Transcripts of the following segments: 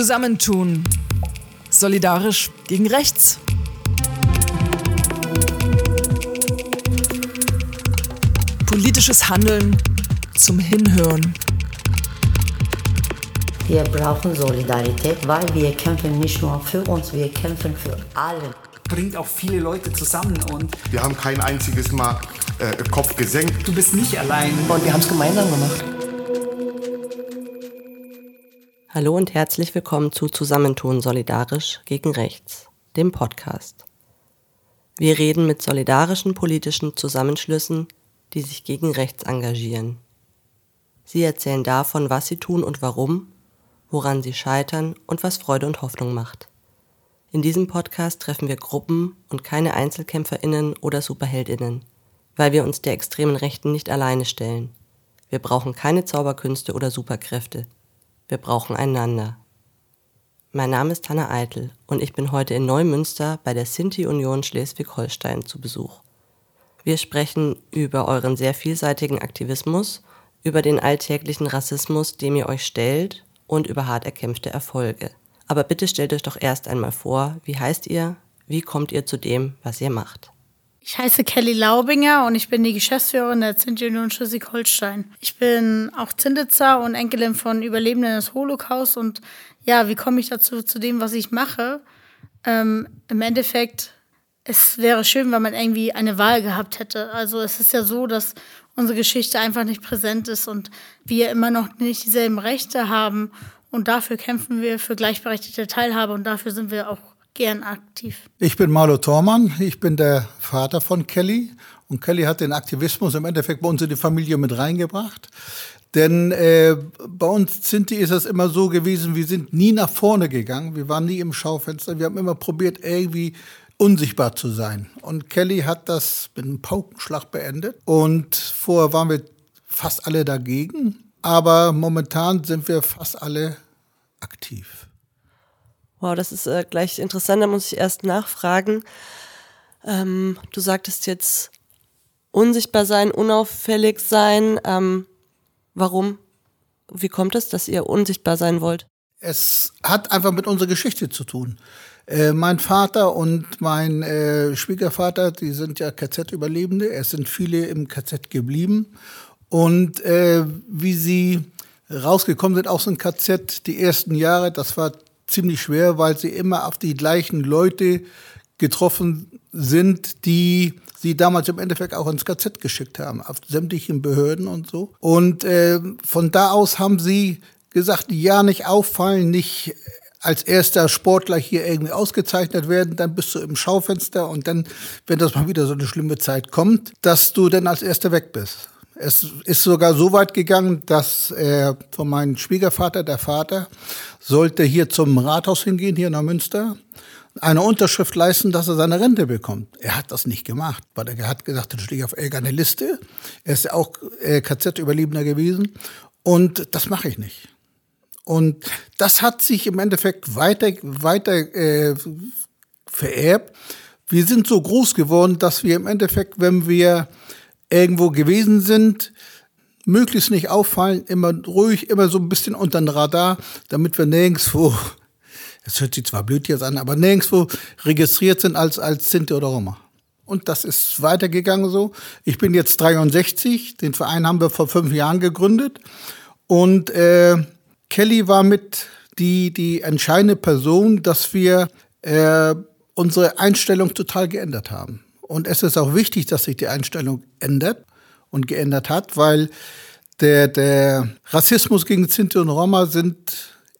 Zusammentun. Solidarisch gegen rechts. Politisches Handeln zum Hinhören. Wir brauchen Solidarität, weil wir kämpfen nicht nur für uns, wir kämpfen für alle. Bringt auch viele Leute zusammen und Wir haben kein einziges Mal äh, Kopf gesenkt. du bist nicht allein. Und wir haben es gemeinsam gemacht. Hallo und herzlich willkommen zu Zusammentun Solidarisch gegen Rechts, dem Podcast. Wir reden mit solidarischen politischen Zusammenschlüssen, die sich gegen rechts engagieren. Sie erzählen davon, was sie tun und warum, woran sie scheitern und was Freude und Hoffnung macht. In diesem Podcast treffen wir Gruppen und keine Einzelkämpferinnen oder Superheldinnen, weil wir uns der extremen Rechten nicht alleine stellen. Wir brauchen keine Zauberkünste oder Superkräfte. Wir brauchen einander. Mein Name ist Hanna Eitel und ich bin heute in Neumünster bei der Sinti-Union Schleswig-Holstein zu Besuch. Wir sprechen über euren sehr vielseitigen Aktivismus, über den alltäglichen Rassismus, dem ihr euch stellt und über hart erkämpfte Erfolge. Aber bitte stellt euch doch erst einmal vor, wie heißt ihr, wie kommt ihr zu dem, was ihr macht. Ich heiße Kelly Laubinger und ich bin die Geschäftsführerin der Zint-Union Schleswig-Holstein. Ich bin auch Zinditzer und Enkelin von Überlebenden des Holocaust und ja, wie komme ich dazu, zu dem, was ich mache? Ähm, Im Endeffekt, es wäre schön, wenn man irgendwie eine Wahl gehabt hätte. Also es ist ja so, dass unsere Geschichte einfach nicht präsent ist und wir immer noch nicht dieselben Rechte haben und dafür kämpfen wir für gleichberechtigte Teilhabe und dafür sind wir auch gern aktiv. Ich bin Marlo Thormann, ich bin der Vater von Kelly und Kelly hat den Aktivismus im Endeffekt bei uns in die Familie mit reingebracht. Denn äh, bei uns Sinti ist es immer so gewesen, wir sind nie nach vorne gegangen, wir waren nie im Schaufenster, wir haben immer probiert, irgendwie unsichtbar zu sein. Und Kelly hat das mit einem Paukenschlag beendet. Und vorher waren wir fast alle dagegen, aber momentan sind wir fast alle aktiv. Wow, das ist äh, gleich interessant, da muss ich erst nachfragen. Ähm, du sagtest jetzt unsichtbar sein, unauffällig sein. Ähm, warum? Wie kommt es, dass ihr unsichtbar sein wollt? Es hat einfach mit unserer Geschichte zu tun. Äh, mein Vater und mein äh, Schwiegervater, die sind ja KZ-Überlebende. Es sind viele im KZ geblieben. Und äh, wie sie rausgekommen sind aus dem KZ, die ersten Jahre, das war ziemlich schwer, weil sie immer auf die gleichen Leute getroffen sind, die sie damals im Endeffekt auch ins KZ geschickt haben, auf sämtlichen Behörden und so. Und äh, von da aus haben sie gesagt, ja, nicht auffallen, nicht als erster Sportler hier irgendwie ausgezeichnet werden, dann bist du im Schaufenster und dann, wenn das mal wieder so eine schlimme Zeit kommt, dass du dann als erster weg bist. Es ist sogar so weit gegangen, dass äh, von meinem Schwiegervater, der Vater, sollte hier zum Rathaus hingehen, hier nach Münster, eine Unterschrift leisten, dass er seine Rente bekommt. Er hat das nicht gemacht, weil er hat gesagt, dann stehe ich auf irgendeine Liste. Er ist ja auch äh, KZ-Überlebender gewesen und das mache ich nicht. Und das hat sich im Endeffekt weiter, weiter äh, vererbt. Wir sind so groß geworden, dass wir im Endeffekt, wenn wir irgendwo gewesen sind, möglichst nicht auffallen, immer ruhig, immer so ein bisschen unter den Radar, damit wir nirgendwo, es hört sich zwar blöd jetzt an, aber nirgendwo registriert sind als, als Sinti oder Roma. Und das ist weitergegangen so. Ich bin jetzt 63, den Verein haben wir vor fünf Jahren gegründet. Und äh, Kelly war mit die, die entscheidende Person, dass wir äh, unsere Einstellung total geändert haben. Und es ist auch wichtig, dass sich die Einstellung ändert und geändert hat, weil der, der Rassismus gegen Sinti und Roma sind,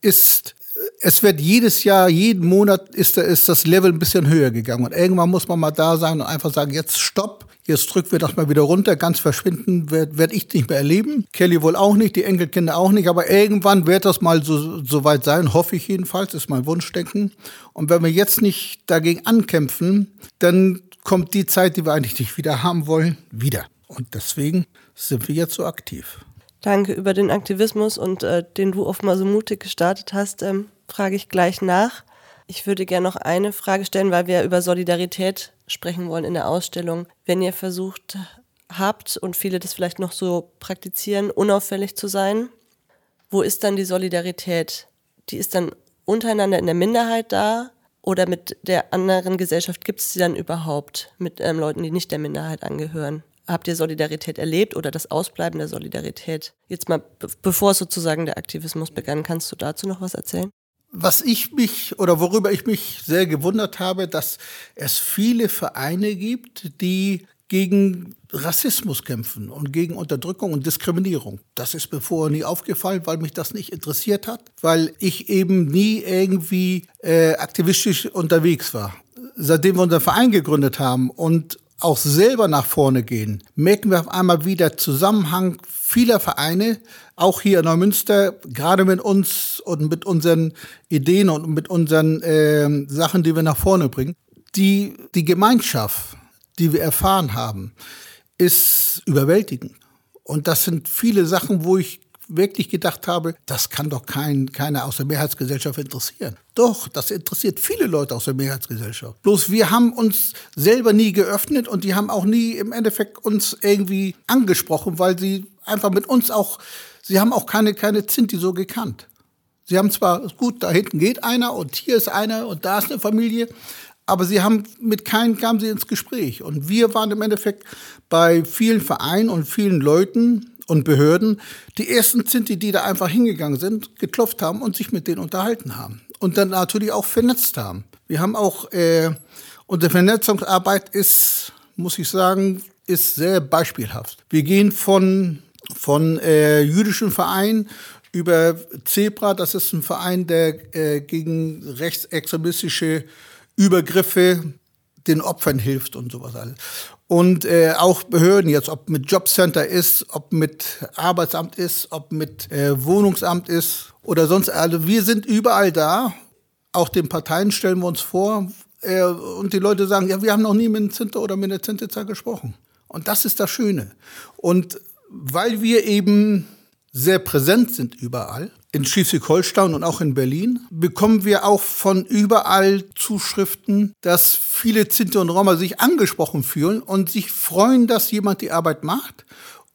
ist, es wird jedes Jahr, jeden Monat ist, ist das Level ein bisschen höher gegangen. Und irgendwann muss man mal da sein und einfach sagen, jetzt stopp, jetzt drücken wir das mal wieder runter, ganz verschwinden werde werd ich nicht mehr erleben. Kelly wohl auch nicht, die Enkelkinder auch nicht, aber irgendwann wird das mal so, so weit sein, hoffe ich jedenfalls, ist mein Wunschdenken. Und wenn wir jetzt nicht dagegen ankämpfen, dann kommt die Zeit, die wir eigentlich nicht wieder haben wollen, wieder. Und deswegen sind wir jetzt so aktiv. Danke über den Aktivismus und äh, den du offenbar so mutig gestartet hast, ähm, frage ich gleich nach. Ich würde gerne noch eine Frage stellen, weil wir über Solidarität sprechen wollen in der Ausstellung. Wenn ihr versucht habt und viele das vielleicht noch so praktizieren, unauffällig zu sein, wo ist dann die Solidarität? Die ist dann untereinander in der Minderheit da oder mit der anderen Gesellschaft gibt es sie dann überhaupt mit ähm, Leuten, die nicht der Minderheit angehören? Habt ihr Solidarität erlebt oder das Ausbleiben der Solidarität? Jetzt mal, bevor sozusagen der Aktivismus begann, kannst du dazu noch was erzählen? Was ich mich oder worüber ich mich sehr gewundert habe, dass es viele Vereine gibt, die gegen Rassismus kämpfen und gegen Unterdrückung und Diskriminierung. Das ist mir vorher nie aufgefallen, weil mich das nicht interessiert hat, weil ich eben nie irgendwie äh, aktivistisch unterwegs war. Seitdem wir unseren Verein gegründet haben und auch selber nach vorne gehen, merken wir auf einmal wieder Zusammenhang vieler Vereine, auch hier in Neumünster, gerade mit uns und mit unseren Ideen und mit unseren äh, Sachen, die wir nach vorne bringen. Die, die Gemeinschaft, die wir erfahren haben, ist überwältigend. Und das sind viele Sachen, wo ich wirklich gedacht habe, das kann doch kein, keiner aus der Mehrheitsgesellschaft interessieren. Doch, das interessiert viele Leute aus der Mehrheitsgesellschaft. Bloß wir haben uns selber nie geöffnet und die haben auch nie im Endeffekt uns irgendwie angesprochen, weil sie einfach mit uns auch, sie haben auch keine, keine Zinti so gekannt. Sie haben zwar, gut, da hinten geht einer und hier ist einer und da ist eine Familie, aber sie haben mit keinem kamen sie ins Gespräch. Und wir waren im Endeffekt bei vielen Vereinen und vielen Leuten und Behörden die ersten sind die, die da einfach hingegangen sind, geklopft haben und sich mit denen unterhalten haben. Und dann natürlich auch vernetzt haben. Wir haben auch, äh, unsere Vernetzungsarbeit ist, muss ich sagen, ist sehr beispielhaft. Wir gehen von, von äh, jüdischen Vereinen über Zebra, das ist ein Verein, der äh, gegen rechtsextremistische Übergriffe den Opfern hilft und sowas alles. Und äh, auch Behörden jetzt, ob mit Jobcenter ist, ob mit Arbeitsamt ist, ob mit äh, Wohnungsamt ist oder sonst. Also wir sind überall da. Auch den Parteien stellen wir uns vor. Äh, und die Leute sagen, ja, wir haben noch nie mit einem Zinter oder mit einer Zintitzer gesprochen. Und das ist das Schöne. Und weil wir eben sehr präsent sind überall, in Schleswig-Holstein und auch in Berlin, bekommen wir auch von überall Zuschriften, dass viele Sinti und Roma sich angesprochen fühlen und sich freuen, dass jemand die Arbeit macht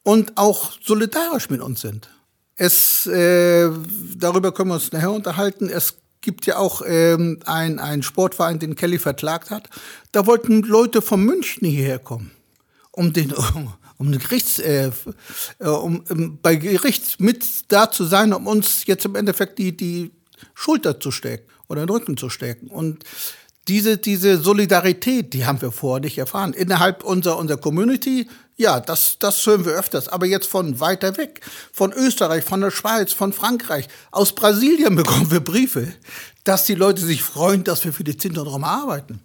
und auch solidarisch mit uns sind. Es, äh, darüber können wir uns nachher unterhalten. Es gibt ja auch ähm, einen Sportverein, den Kelly verklagt hat. Da wollten Leute von München hierher kommen, um den um, Gerichts, äh, äh, um, um bei Gericht mit da zu sein, um uns jetzt im Endeffekt die, die Schulter zu stecken oder den Rücken zu stecken. Und diese, diese Solidarität, die haben wir vorher nicht erfahren. Innerhalb unserer, unserer Community, ja, das, das hören wir öfters. Aber jetzt von weiter weg, von Österreich, von der Schweiz, von Frankreich, aus Brasilien bekommen wir Briefe, dass die Leute sich freuen, dass wir für die Zinten und Roma arbeiten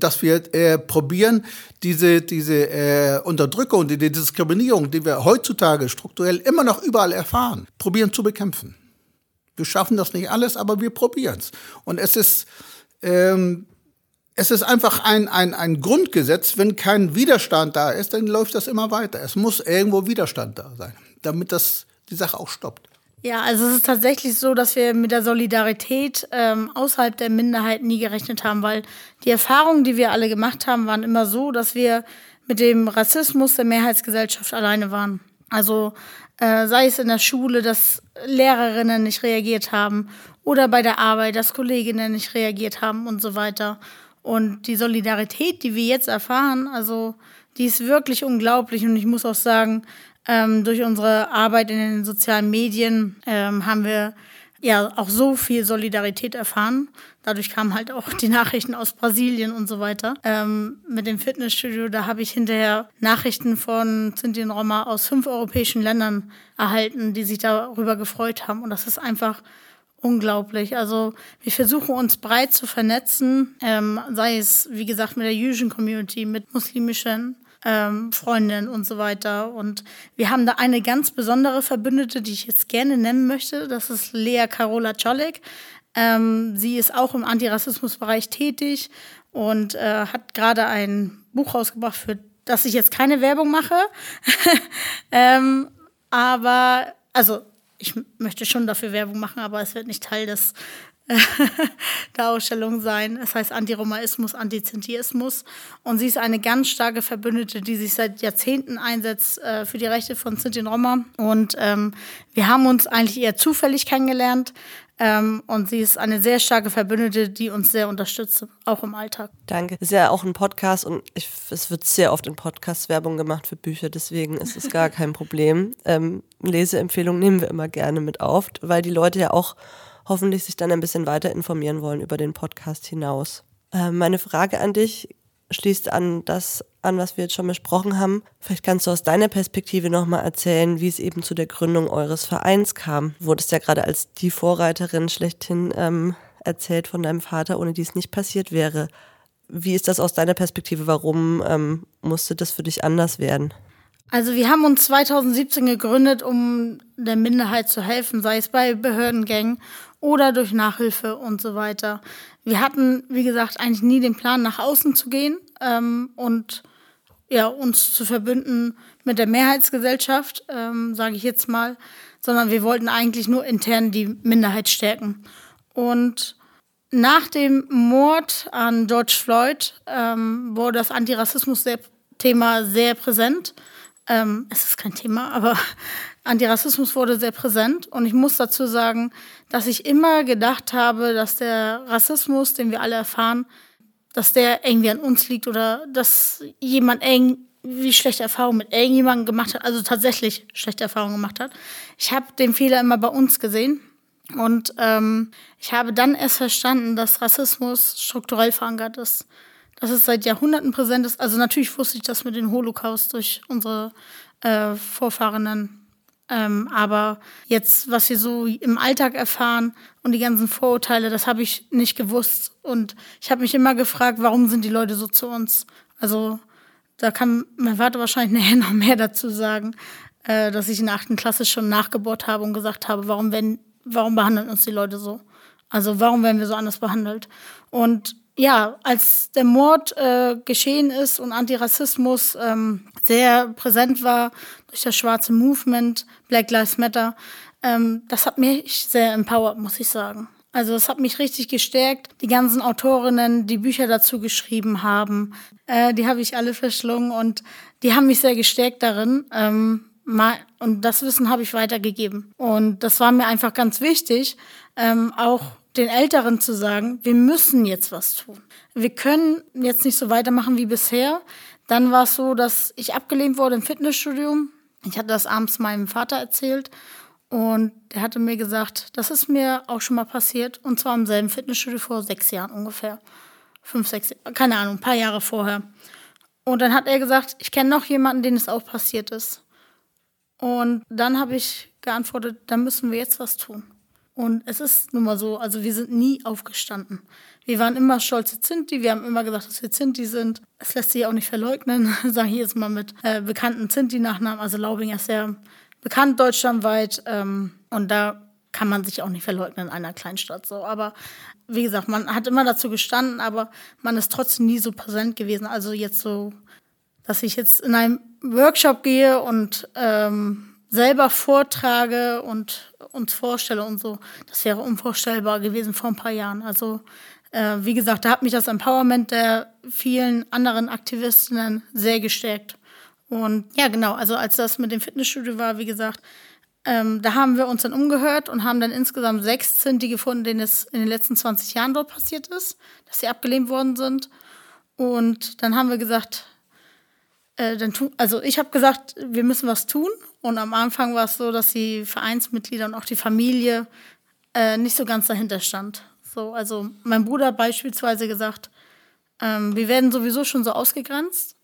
dass wir äh, probieren, diese, diese äh, Unterdrückung, die, die Diskriminierung, die wir heutzutage strukturell immer noch überall erfahren, probieren zu bekämpfen. Wir schaffen das nicht alles, aber wir probieren es. Und es ist, ähm, es ist einfach ein, ein, ein Grundgesetz, wenn kein Widerstand da ist, dann läuft das immer weiter. Es muss irgendwo Widerstand da sein, damit das die Sache auch stoppt. Ja, also es ist tatsächlich so, dass wir mit der Solidarität ähm, außerhalb der Minderheit nie gerechnet haben, weil die Erfahrungen, die wir alle gemacht haben, waren immer so, dass wir mit dem Rassismus der Mehrheitsgesellschaft alleine waren. Also äh, sei es in der Schule, dass Lehrerinnen nicht reagiert haben oder bei der Arbeit, dass Kolleginnen nicht reagiert haben und so weiter. Und die Solidarität, die wir jetzt erfahren, also die ist wirklich unglaublich. Und ich muss auch sagen, ähm, durch unsere Arbeit in den sozialen Medien ähm, haben wir ja auch so viel Solidarität erfahren. Dadurch kamen halt auch die Nachrichten aus Brasilien und so weiter. Ähm, mit dem Fitnessstudio, da habe ich hinterher Nachrichten von Sinti und Roma aus fünf europäischen Ländern erhalten, die sich darüber gefreut haben. Und das ist einfach unglaublich. Also wir versuchen uns breit zu vernetzen, ähm, sei es, wie gesagt, mit der jüdischen Community, mit muslimischen ähm, Freundin und so weiter. Und wir haben da eine ganz besondere Verbündete, die ich jetzt gerne nennen möchte. Das ist Lea Carola Czolek. Ähm, sie ist auch im Antirassismusbereich tätig und äh, hat gerade ein Buch rausgebracht, für das ich jetzt keine Werbung mache. ähm, aber, also, ich möchte schon dafür Werbung machen, aber es wird nicht Teil des der Ausstellung sein. Es heißt Antiromaismus, Antizintiismus. Und sie ist eine ganz starke Verbündete, die sich seit Jahrzehnten einsetzt äh, für die Rechte von Sinti und Roma. Und ähm, wir haben uns eigentlich eher zufällig kennengelernt. Ähm, und sie ist eine sehr starke Verbündete, die uns sehr unterstützt, auch im Alltag. Danke. Es ist ja auch ein Podcast und ich, es wird sehr oft in Podcasts Werbung gemacht für Bücher, deswegen ist es gar kein Problem. Ähm, Leseempfehlungen nehmen wir immer gerne mit auf, weil die Leute ja auch hoffentlich sich dann ein bisschen weiter informieren wollen über den Podcast hinaus. Äh, meine Frage an dich schließt an das an, was wir jetzt schon besprochen haben. Vielleicht kannst du aus deiner Perspektive nochmal erzählen, wie es eben zu der Gründung eures Vereins kam. Du wurdest ja gerade als die Vorreiterin schlechthin ähm, erzählt von deinem Vater, ohne die es nicht passiert wäre. Wie ist das aus deiner Perspektive? Warum ähm, musste das für dich anders werden? Also wir haben uns 2017 gegründet, um der Minderheit zu helfen, sei es bei Behördengängen oder durch Nachhilfe und so weiter. Wir hatten, wie gesagt, eigentlich nie den Plan, nach außen zu gehen ähm, und ja, uns zu verbünden mit der Mehrheitsgesellschaft, ähm, sage ich jetzt mal, sondern wir wollten eigentlich nur intern die Minderheit stärken. Und nach dem Mord an George Floyd ähm, wurde das Antirassismus-Thema sehr präsent. Ähm, es ist kein Thema, aber Antirassismus wurde sehr präsent. Und ich muss dazu sagen, dass ich immer gedacht habe, dass der Rassismus, den wir alle erfahren, dass der irgendwie an uns liegt oder dass jemand irgendwie schlechte Erfahrungen mit irgendjemandem gemacht hat, also tatsächlich schlechte Erfahrungen gemacht hat. Ich habe den Fehler immer bei uns gesehen und ähm, ich habe dann erst verstanden, dass Rassismus strukturell verankert ist, dass es seit Jahrhunderten präsent ist. Also natürlich wusste ich das mit dem Holocaust durch unsere äh, Vorfahrenen ähm, aber jetzt, was wir so im Alltag erfahren und die ganzen Vorurteile, das habe ich nicht gewusst. Und ich habe mich immer gefragt, warum sind die Leute so zu uns? Also da kann mein Vater wahrscheinlich nachher noch mehr dazu sagen, äh, dass ich in der achten Klasse schon nachgebohrt habe und gesagt habe, warum, wenn, warum behandeln uns die Leute so? Also warum werden wir so anders behandelt? Und ja, als der Mord äh, geschehen ist und Antirassismus ähm, sehr präsent war durch das schwarze Movement, Black Lives Matter, ähm, das hat mich sehr empowered, muss ich sagen. Also es hat mich richtig gestärkt. Die ganzen Autorinnen, die Bücher dazu geschrieben haben, äh, die habe ich alle verschlungen und die haben mich sehr gestärkt darin. Ähm, und das Wissen habe ich weitergegeben. Und das war mir einfach ganz wichtig, ähm, auch den Älteren zu sagen, wir müssen jetzt was tun. Wir können jetzt nicht so weitermachen wie bisher. Dann war es so, dass ich abgelehnt wurde im Fitnessstudio. Ich hatte das abends meinem Vater erzählt und der hatte mir gesagt, das ist mir auch schon mal passiert und zwar im selben Fitnessstudio vor sechs Jahren ungefähr. Fünf, sechs, keine Ahnung, ein paar Jahre vorher. Und dann hat er gesagt, ich kenne noch jemanden, den es auch passiert ist. Und dann habe ich geantwortet, da müssen wir jetzt was tun. Und es ist nun mal so, also wir sind nie aufgestanden. Wir waren immer stolze Zinti, wir haben immer gesagt, dass wir Zinti sind. Es lässt sich auch nicht verleugnen, sage ich jetzt mal mit äh, bekannten Zinti-Nachnamen. Also Laubinger ist sehr bekannt deutschlandweit ähm, und da kann man sich auch nicht verleugnen in einer Kleinstadt so. Aber wie gesagt, man hat immer dazu gestanden, aber man ist trotzdem nie so präsent gewesen. Also jetzt so, dass ich jetzt in einem Workshop gehe und ähm, selber vortrage und uns vorstelle und so, das wäre unvorstellbar gewesen vor ein paar Jahren. Also äh, wie gesagt, da hat mich das Empowerment der vielen anderen Aktivistinnen sehr gestärkt. Und ja, genau, also als das mit dem Fitnessstudio war, wie gesagt, ähm, da haben wir uns dann umgehört und haben dann insgesamt sechs Zinti gefunden, denen es in den letzten 20 Jahren dort passiert ist, dass sie abgelehnt worden sind. Und dann haben wir gesagt, äh, dann tu, also ich habe gesagt, wir müssen was tun. Und am Anfang war es so, dass die Vereinsmitglieder und auch die Familie äh, nicht so ganz dahinter stand. So, also mein Bruder beispielsweise gesagt, ähm, wir werden sowieso schon so ausgegrenzt.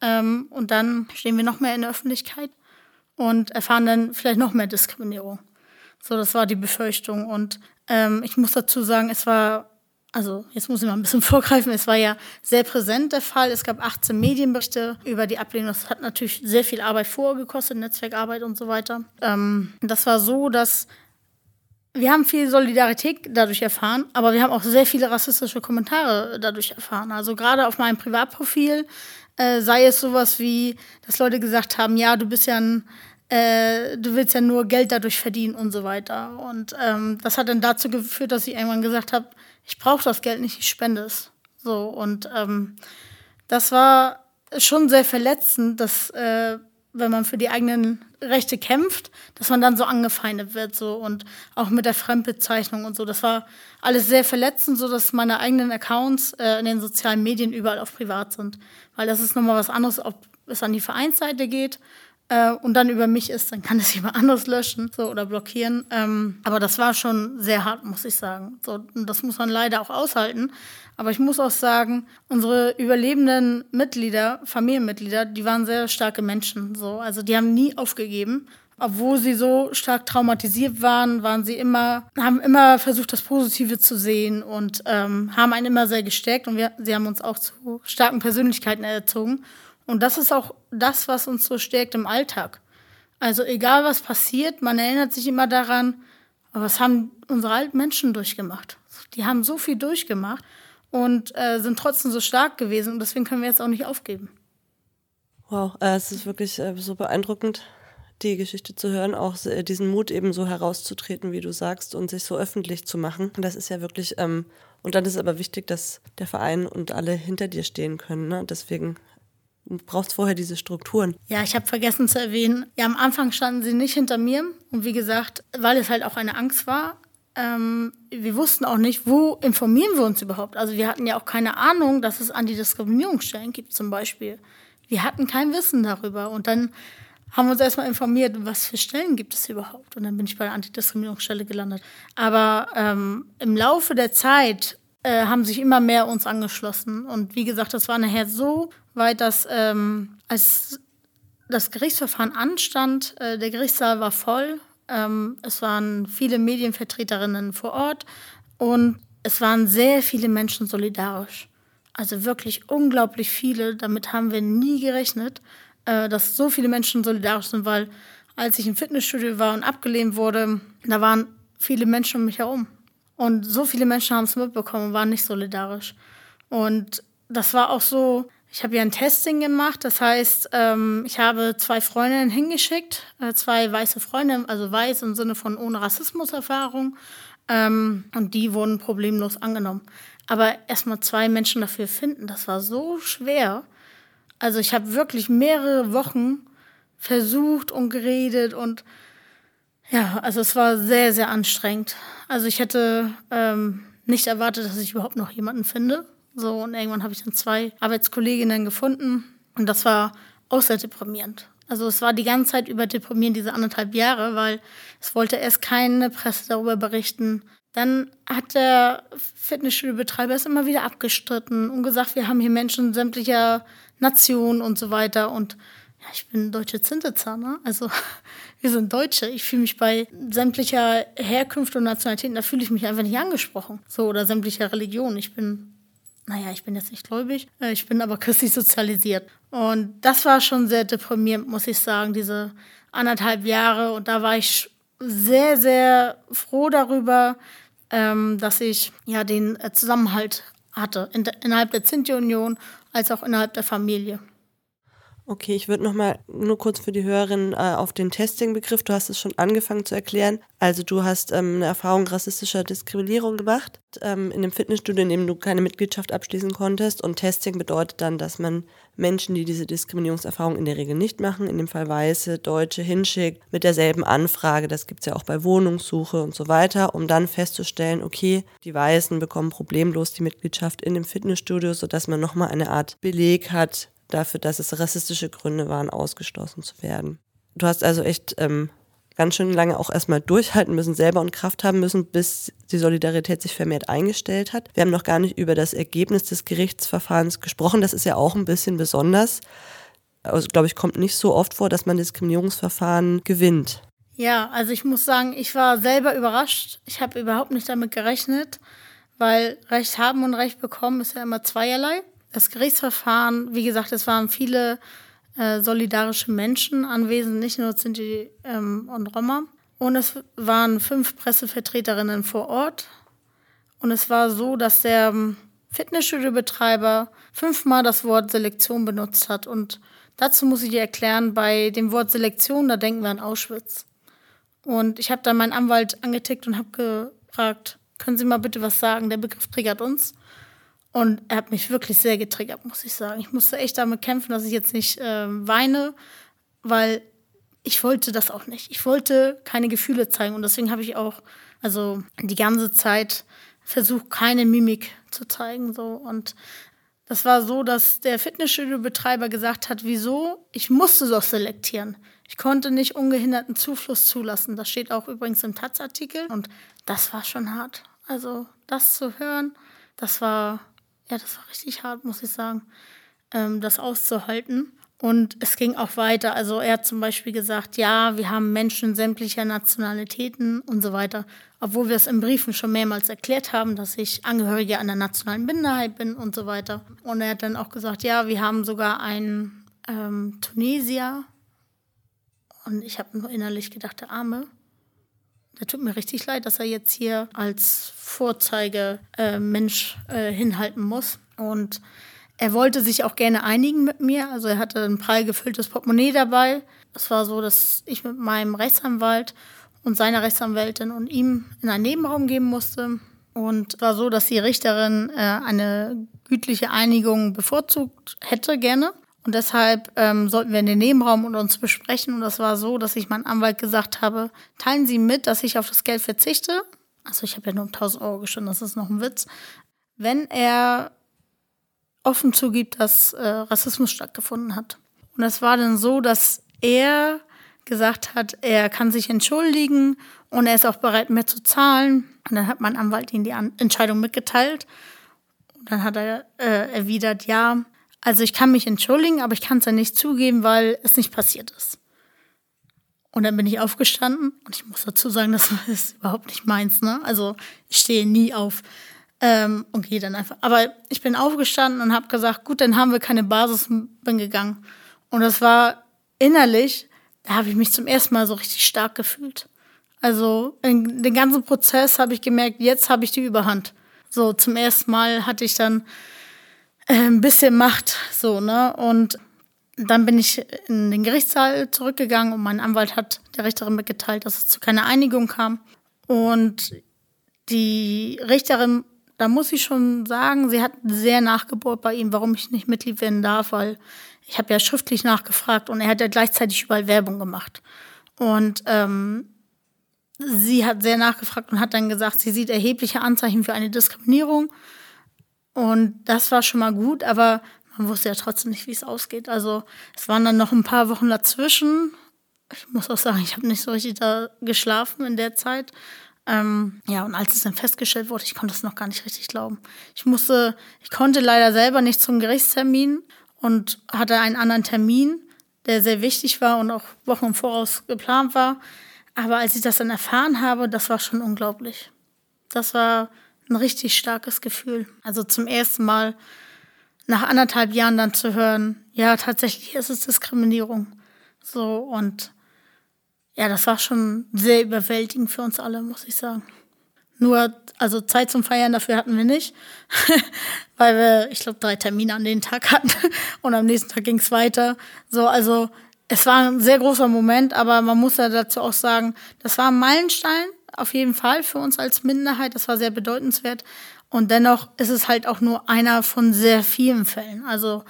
Ähm, und dann stehen wir noch mehr in der Öffentlichkeit und erfahren dann vielleicht noch mehr Diskriminierung. So, das war die Befürchtung. Und ähm, ich muss dazu sagen, es war also jetzt muss ich mal ein bisschen vorgreifen, es war ja sehr präsent der Fall. Es gab 18 Medienberichte über die Ablehnung. Das hat natürlich sehr viel Arbeit vorgekostet, Netzwerkarbeit und so weiter. Ähm, das war so, dass wir haben viel Solidarität dadurch erfahren, aber wir haben auch sehr viele rassistische Kommentare dadurch erfahren. Also gerade auf meinem Privatprofil äh, sei es sowas wie, dass Leute gesagt haben, ja, du bist ja ein äh, du willst ja nur Geld dadurch verdienen und so weiter. Und ähm, das hat dann dazu geführt, dass ich irgendwann gesagt habe, ich brauche das Geld nicht, ich spende es. So, und ähm, das war schon sehr verletzend, dass äh, wenn man für die eigenen Rechte kämpft, dass man dann so angefeindet wird so und auch mit der Fremdbezeichnung und so. Das war alles sehr verletzend, so dass meine eigenen Accounts äh, in den sozialen Medien überall auf privat sind, weil das ist nochmal was anderes, ob es an die Vereinsseite geht äh, und dann über mich ist, dann kann es jemand anderes löschen so, oder blockieren. Ähm, aber das war schon sehr hart, muss ich sagen. So, und das muss man leider auch aushalten. Aber ich muss auch sagen, unsere überlebenden Mitglieder, Familienmitglieder, die waren sehr starke Menschen. So. Also die haben nie aufgegeben. Obwohl sie so stark traumatisiert waren, waren sie immer, haben immer versucht, das Positive zu sehen und ähm, haben einen immer sehr gestärkt und wir, sie haben uns auch zu starken Persönlichkeiten erzogen. Und das ist auch das, was uns so stärkt im Alltag. Also egal was passiert, man erinnert sich immer daran, was haben unsere alten Menschen durchgemacht. Die haben so viel durchgemacht und äh, sind trotzdem so stark gewesen und deswegen können wir jetzt auch nicht aufgeben. Wow, äh, es ist wirklich äh, so beeindruckend, die Geschichte zu hören, auch äh, diesen Mut eben so herauszutreten, wie du sagst, und sich so öffentlich zu machen. Das ist ja wirklich, ähm, und dann ist aber wichtig, dass der Verein und alle hinter dir stehen können. Ne? Deswegen Du brauchst vorher diese Strukturen. Ja, ich habe vergessen zu erwähnen, ja, am Anfang standen sie nicht hinter mir. Und wie gesagt, weil es halt auch eine Angst war, ähm, wir wussten auch nicht, wo informieren wir uns überhaupt. Also wir hatten ja auch keine Ahnung, dass es Antidiskriminierungsstellen gibt zum Beispiel. Wir hatten kein Wissen darüber. Und dann haben wir uns erstmal informiert, was für Stellen gibt es überhaupt. Und dann bin ich bei der Antidiskriminierungsstelle gelandet. Aber ähm, im Laufe der Zeit äh, haben sich immer mehr uns angeschlossen. Und wie gesagt, das war nachher so weit, dass ähm, als das Gerichtsverfahren anstand, äh, der Gerichtssaal war voll. Ähm, es waren viele Medienvertreterinnen vor Ort und es waren sehr viele Menschen solidarisch. Also wirklich unglaublich viele. Damit haben wir nie gerechnet, äh, dass so viele Menschen solidarisch sind, weil als ich im Fitnessstudio war und abgelehnt wurde, da waren viele Menschen um mich herum. Und so viele Menschen haben es mitbekommen und waren nicht solidarisch. Und das war auch so, ich habe ja ein Testing gemacht, das heißt, ähm, ich habe zwei Freundinnen hingeschickt, äh, zwei weiße Freundinnen, also weiß im Sinne von ohne Rassismuserfahrung, ähm, und die wurden problemlos angenommen. Aber erstmal zwei Menschen dafür finden, das war so schwer. Also ich habe wirklich mehrere Wochen versucht und geredet und ja, also es war sehr, sehr anstrengend. Also ich hätte ähm, nicht erwartet, dass ich überhaupt noch jemanden finde. So, und irgendwann habe ich dann zwei Arbeitskolleginnen gefunden und das war auch sehr deprimierend. Also es war die ganze Zeit über deprimierend, diese anderthalb Jahre, weil es wollte erst keine Presse darüber berichten. Dann hat der Fitnessstudio-Betreiber es immer wieder abgestritten und gesagt, wir haben hier Menschen sämtlicher Nationen und so weiter. Und ja, ich bin deutsche Zintezahn, ne? Also wir sind Deutsche. Ich fühle mich bei sämtlicher Herkünfte und Nationalitäten, da fühle ich mich einfach nicht angesprochen. So, oder sämtlicher Religion. Ich bin naja, ich bin jetzt nicht gläubig, äh, ich bin aber christlich sozialisiert. Und das war schon sehr deprimierend, muss ich sagen, diese anderthalb Jahre. Und da war ich sehr, sehr froh darüber, ähm, dass ich ja den äh, Zusammenhalt hatte, innerhalb der Zinti-Union als auch innerhalb der Familie. Okay, ich würde noch mal nur kurz für die Hörerinnen äh, auf den Testing-Begriff. Du hast es schon angefangen zu erklären. Also du hast ähm, eine Erfahrung rassistischer Diskriminierung gemacht ähm, in dem Fitnessstudio, in dem du keine Mitgliedschaft abschließen konntest. Und Testing bedeutet dann, dass man Menschen, die diese Diskriminierungserfahrung in der Regel nicht machen, in dem Fall Weiße, Deutsche, hinschickt mit derselben Anfrage. Das gibt's ja auch bei Wohnungssuche und so weiter, um dann festzustellen, okay, die Weißen bekommen problemlos die Mitgliedschaft in dem Fitnessstudio, sodass man nochmal eine Art Beleg hat, dafür, dass es rassistische Gründe waren, ausgeschlossen zu werden. Du hast also echt ähm, ganz schön lange auch erstmal durchhalten müssen, selber und Kraft haben müssen, bis die Solidarität sich vermehrt eingestellt hat. Wir haben noch gar nicht über das Ergebnis des Gerichtsverfahrens gesprochen. Das ist ja auch ein bisschen besonders. Also, glaube ich, kommt nicht so oft vor, dass man Diskriminierungsverfahren gewinnt. Ja, also ich muss sagen, ich war selber überrascht. Ich habe überhaupt nicht damit gerechnet, weil Recht haben und Recht bekommen ist ja immer zweierlei. Das Gerichtsverfahren, wie gesagt, es waren viele äh, solidarische Menschen anwesend, nicht nur Sinti ähm, und Roma. Und es waren fünf Pressevertreterinnen vor Ort. Und es war so, dass der ähm, Fitnessstudio-Betreiber fünfmal das Wort Selektion benutzt hat und Dazu muss ich dir erklären, bei dem Wort Selektion, da denken wir an Auschwitz. Und ich habe dann meinen Anwalt angetickt und habe gefragt, können Sie mal bitte was sagen? Der Begriff triggert uns. Und er hat mich wirklich sehr getriggert, muss ich sagen. Ich musste echt damit kämpfen, dass ich jetzt nicht äh, weine, weil ich wollte das auch nicht. Ich wollte keine Gefühle zeigen. Und deswegen habe ich auch, also die ganze Zeit versucht, keine Mimik zu zeigen. So. Und das war so, dass der Fitnessstudio-Betreiber gesagt hat, wieso? Ich musste doch selektieren. Ich konnte nicht ungehinderten Zufluss zulassen. Das steht auch übrigens im Taz-Artikel. Und das war schon hart. Also das zu hören, das war, ja, das war richtig hart, muss ich sagen, ähm, das auszuhalten. Und es ging auch weiter. Also er hat zum Beispiel gesagt, ja, wir haben Menschen sämtlicher Nationalitäten und so weiter. Obwohl wir es in Briefen schon mehrmals erklärt haben, dass ich Angehörige einer nationalen Minderheit bin und so weiter. Und er hat dann auch gesagt, ja, wir haben sogar einen ähm, Tunesier. Und ich habe nur innerlich gedacht, der Arme. Der tut mir richtig leid, dass er jetzt hier als Vorzeigemensch äh, äh, hinhalten muss. Und er wollte sich auch gerne einigen mit mir. Also er hatte ein prall gefülltes Portemonnaie dabei. Es war so, dass ich mit meinem Rechtsanwalt und seiner Rechtsanwältin und ihm in einen Nebenraum gehen musste. Und es war so, dass die Richterin äh, eine gütliche Einigung bevorzugt hätte gerne. Und deshalb ähm, sollten wir in den Nebenraum und uns besprechen. Und das war so, dass ich meinem Anwalt gesagt habe, teilen Sie mit, dass ich auf das Geld verzichte. Also ich habe ja nur um 1000 Euro gestundet, das ist noch ein Witz. Wenn er offen zugibt, dass äh, Rassismus stattgefunden hat. Und es war dann so, dass er gesagt hat, er kann sich entschuldigen und er ist auch bereit, mehr zu zahlen. Und dann hat mein Anwalt ihm die An Entscheidung mitgeteilt. Und dann hat er äh, erwidert, ja, also ich kann mich entschuldigen, aber ich kann es ja nicht zugeben, weil es nicht passiert ist. Und dann bin ich aufgestanden und ich muss dazu sagen, das ist überhaupt nicht meins. Ne? Also ich stehe nie auf ähm, und gehe dann einfach. Aber ich bin aufgestanden und habe gesagt, gut, dann haben wir keine Basis bin gegangen. Und das war innerlich, da habe ich mich zum ersten Mal so richtig stark gefühlt. Also in den ganzen Prozess habe ich gemerkt, jetzt habe ich die Überhand. So zum ersten Mal hatte ich dann ein bisschen Macht, so ne und dann bin ich in den Gerichtssaal zurückgegangen und mein Anwalt hat der Richterin mitgeteilt, dass es zu keiner Einigung kam. Und die Richterin da muss ich schon sagen, sie hat sehr nachgebohrt bei ihm, warum ich nicht Mitglied werden darf, weil ich habe ja schriftlich nachgefragt und er hat ja gleichzeitig überall Werbung gemacht. Und ähm, sie hat sehr nachgefragt und hat dann gesagt, sie sieht erhebliche Anzeichen für eine Diskriminierung. Und das war schon mal gut, aber man wusste ja trotzdem nicht, wie es ausgeht. Also es waren dann noch ein paar Wochen dazwischen. Ich muss auch sagen, ich habe nicht so richtig da geschlafen in der Zeit. Ähm, ja, und als es dann festgestellt wurde, ich konnte es noch gar nicht richtig glauben. Ich musste, ich konnte leider selber nicht zum Gerichtstermin und hatte einen anderen Termin, der sehr wichtig war und auch Wochen im Voraus geplant war. Aber als ich das dann erfahren habe, das war schon unglaublich. Das war ein richtig starkes Gefühl. Also zum ersten Mal nach anderthalb Jahren dann zu hören, ja, tatsächlich ist es Diskriminierung. So und ja, das war schon sehr überwältigend für uns alle, muss ich sagen. Nur, also Zeit zum Feiern dafür hatten wir nicht, weil wir, ich glaube, drei Termine an den Tag hatten und am nächsten Tag ging es weiter. So, also es war ein sehr großer Moment, aber man muss ja dazu auch sagen, das war ein Meilenstein, auf jeden Fall für uns als Minderheit. Das war sehr bedeutenswert. Und dennoch ist es halt auch nur einer von sehr vielen Fällen. Also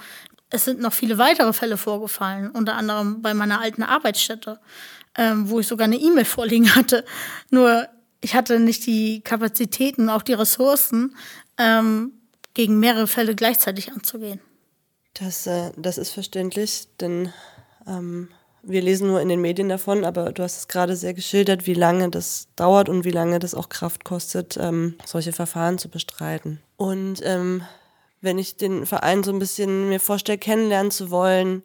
es sind noch viele weitere Fälle vorgefallen, unter anderem bei meiner alten Arbeitsstätte ähm, wo ich sogar eine E-Mail vorliegen hatte. Nur ich hatte nicht die Kapazitäten, auch die Ressourcen, ähm, gegen mehrere Fälle gleichzeitig anzugehen. Das, äh, das ist verständlich, denn ähm, wir lesen nur in den Medien davon, aber du hast es gerade sehr geschildert, wie lange das dauert und wie lange das auch Kraft kostet, ähm, solche Verfahren zu bestreiten. Und ähm, wenn ich den Verein so ein bisschen mir vorstelle, kennenlernen zu wollen,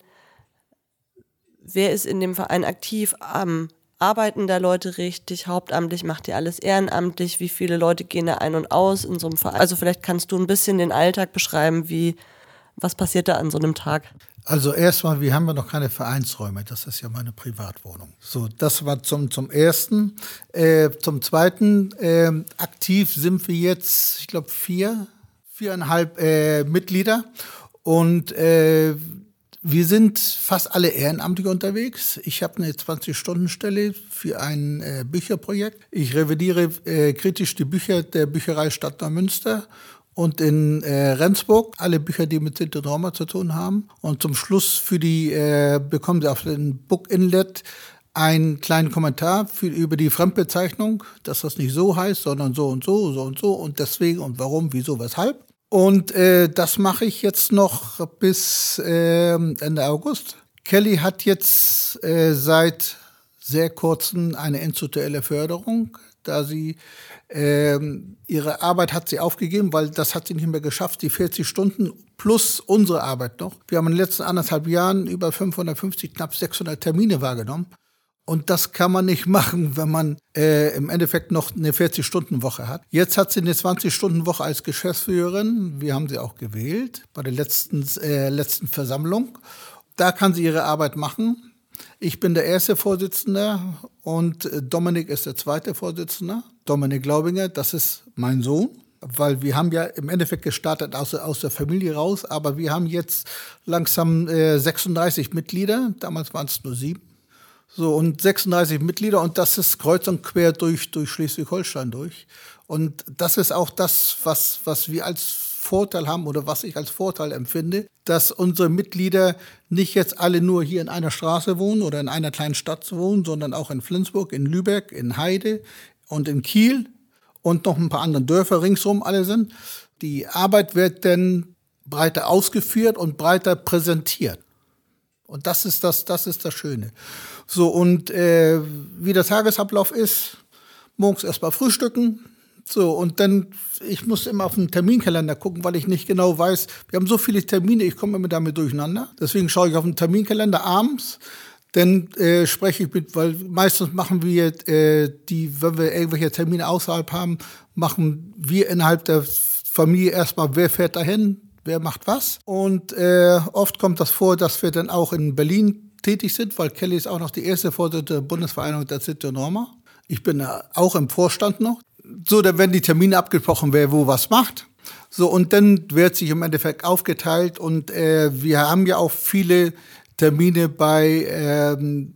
wer ist in dem Verein aktiv? Ähm, arbeiten da Leute richtig hauptamtlich? Macht ihr alles ehrenamtlich? Wie viele Leute gehen da ein und aus in so einem Verein? Also vielleicht kannst du ein bisschen den Alltag beschreiben, wie, was passiert da an so einem Tag? Also erstmal, wir haben ja noch keine Vereinsräume. Das ist ja meine Privatwohnung. So, das war zum, zum Ersten. Äh, zum Zweiten, äh, aktiv sind wir jetzt, ich glaube, vier, viereinhalb äh, Mitglieder. Und äh, Wir sind fast alle ehrenamtlich unterwegs. Ich habe eine 20-Stunden-Stelle für ein äh, Bücherprojekt. Ich revidiere äh, kritisch die Bücher der Bücherei Stadt Neumünster und in äh, Rendsburg alle Bücher, die mit Sinti und Roma zu tun haben. Und zum Schluss für die äh, bekommen Sie auf den Book Inlet einen kleinen Kommentar für, über die Fremdbezeichnung, dass das nicht so heißt, sondern so und so, so und so und deswegen und warum, wieso, weshalb. Und äh, das mache ich jetzt noch bis äh, Ende August. Kelly hat jetzt äh, seit sehr kurzem eine institutionelle Förderung, da sie ähm, ihre Arbeit hat sie aufgegeben, weil das hat sie nicht mehr geschafft, die 40 Stunden plus unsere Arbeit noch. Wir haben in den letzten anderthalb Jahren über 550, knapp 600 Termine wahrgenommen. Und das kann man nicht machen, wenn man äh, im Endeffekt noch eine 40-Stunden-Woche hat. Jetzt hat sie eine 20-Stunden-Woche als Geschäftsführerin. Wir haben sie auch gewählt bei der letzten, äh, letzten Versammlung. Da kann sie ihre Arbeit machen. Ich bin der erste Vorsitzende und Dominik ist der zweite Vorsitzende. Dominik Glaubinger, das ist mein Sohn weil wir haben ja im Endeffekt gestartet aus, aus der Familie raus, aber wir haben jetzt langsam äh, 36 Mitglieder, damals waren es nur sieben. So, und 36 Mitglieder und das ist kreuz und quer durch, durch Schleswig-Holstein durch. Und das ist auch das, was, was wir als Vorteil haben oder was ich als Vorteil empfinde, dass unsere Mitglieder nicht jetzt alle nur hier in einer Straße wohnen oder in einer kleinen Stadt wohnen, sondern auch in Flensburg, in Lübeck, in Heide und in Kiel und noch ein paar andere Dörfer ringsherum alle sind. Die Arbeit wird dann breiter ausgeführt und breiter präsentiert. Und das ist das, das ist das Schöne. So, und äh, wie der Tagesablauf ist, morgens erstmal frühstücken. So, und dann, ich muss immer auf den Terminkalender gucken, weil ich nicht genau weiß, wir haben so viele Termine, ich komme immer damit durcheinander. Deswegen schaue ich auf den Terminkalender abends. Dann äh, spreche ich mit, weil meistens machen wir äh, die, wenn wir irgendwelche Termine außerhalb haben, machen wir innerhalb der Familie erstmal, wer fährt dahin, wer macht was. Und äh, oft kommt das vor, dass wir dann auch in Berlin tätig sind, weil Kelly ist auch noch die erste Vorsitzende der Bundesvereinigung der City Norma. Ich bin auch im Vorstand noch. So, dann werden die Termine abgesprochen, wer wo was macht. So, und dann wird sich im Endeffekt aufgeteilt und äh, wir haben ja auch viele Termine bei ähm,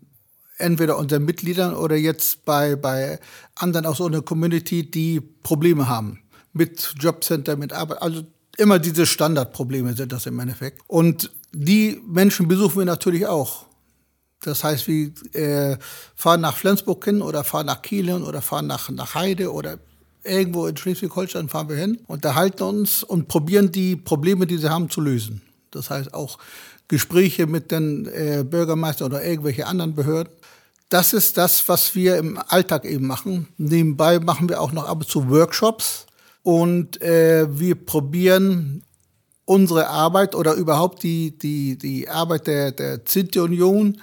entweder unseren Mitgliedern oder jetzt bei, bei anderen aus unserer Community, die Probleme haben mit Jobcenter, mit Arbeit. Also immer diese Standardprobleme sind das im Endeffekt. Und die Menschen besuchen wir natürlich auch. Das heißt, wir äh, fahren nach Flensburg hin oder fahren nach Kiel hin oder fahren nach, nach Heide oder irgendwo in Schleswig-Holstein fahren wir hin, unterhalten uns und probieren die Probleme, die sie haben, zu lösen. Das heißt auch Gespräche mit den äh, Bürgermeistern oder irgendwelche anderen Behörden. Das ist das, was wir im Alltag eben machen. Nebenbei machen wir auch noch ab und zu Workshops, und äh, wir probieren unsere Arbeit oder überhaupt die, die, die Arbeit der, der Sinti-Union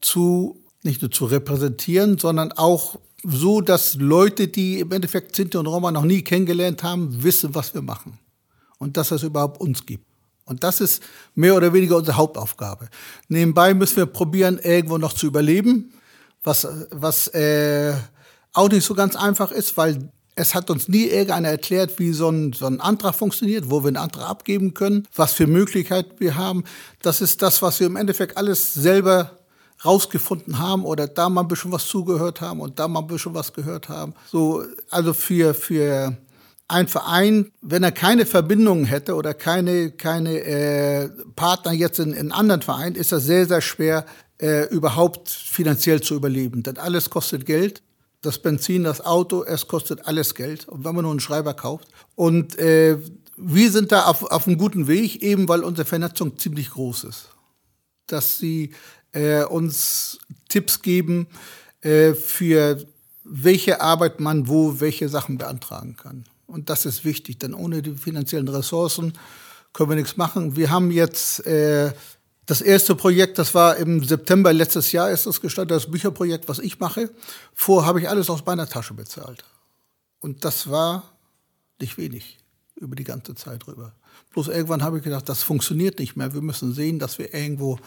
zu, nicht nur zu repräsentieren, sondern auch so, dass Leute, die im Endeffekt Sinti und Roma noch nie kennengelernt haben, wissen, was wir machen. Und dass es überhaupt uns gibt. Und das ist mehr oder weniger unsere Hauptaufgabe. Nebenbei müssen wir probieren, irgendwo noch zu überleben, was, was äh, auch nicht so ganz einfach ist, weil es hat uns nie irgendeiner erklärt, wie so ein, so ein Antrag funktioniert, wo wir einen Antrag abgeben können, was für Möglichkeiten wir haben. Das ist das, was wir im Endeffekt alles selber rausgefunden haben oder da mal ein bisschen was zugehört haben und da mal ein bisschen was gehört haben. So, also für, für ein Verein, wenn er keine Verbindungen hätte oder keine, keine äh, Partner jetzt in, in anderen Vereinen, ist das sehr, sehr schwer, äh, überhaupt finanziell zu überleben. Denn alles kostet Geld das Benzin, das Auto, es kostet alles Geld, wenn man nur einen Schreiber kauft. Und äh, wir sind da auf, auf einem guten Weg, eben weil unsere Vernetzung ziemlich groß ist. Dass sie äh, uns Tipps geben, äh, für welche Arbeit man wo welche Sachen beantragen kann. Und das ist wichtig, denn ohne die finanziellen Ressourcen können wir nichts machen. Wir haben jetzt äh, das erste Projekt, das war im September letztes Jahr, ist das gestartet, das Bücherprojekt, was ich mache. Vor habe ich alles aus meiner Tasche bezahlt. Und das war nicht wenig über die ganze Zeit drüber. Bloß irgendwann habe ich gedacht, das funktioniert nicht mehr. Wir müssen sehen, dass wir irgendwo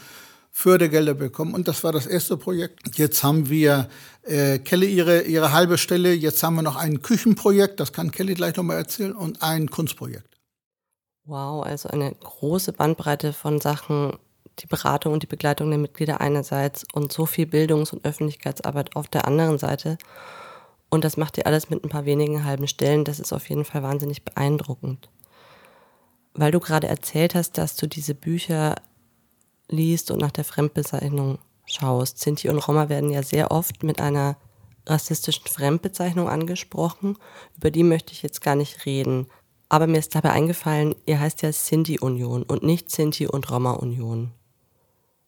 Fördergelder bekommen. Und das war das erste Projekt. Jetzt haben wir äh, Kelly ihre, ihre halbe Stelle. Jetzt haben wir noch ein Küchenprojekt, das kann Kelly gleich nochmal erzählen, und ein Kunstprojekt. Wow, also eine große Bandbreite von Sachen, die Beratung und die Begleitung der Mitglieder einerseits und so viel Bildungs- und Öffentlichkeitsarbeit auf der anderen Seite. Und das macht ihr alles mit ein paar wenigen halben Stellen. Das ist auf jeden Fall wahnsinnig beeindruckend. Weil du gerade erzählt hast, dass du diese Bücher liest und nach der Fremdbezeichnung schaust. Sinti und Roma werden ja sehr oft mit einer rassistischen Fremdbezeichnung angesprochen. Über die möchte ich jetzt gar nicht reden. Aber mir ist dabei eingefallen, ihr heißt ja Sinti-Union und nicht Sinti- und Roma-Union.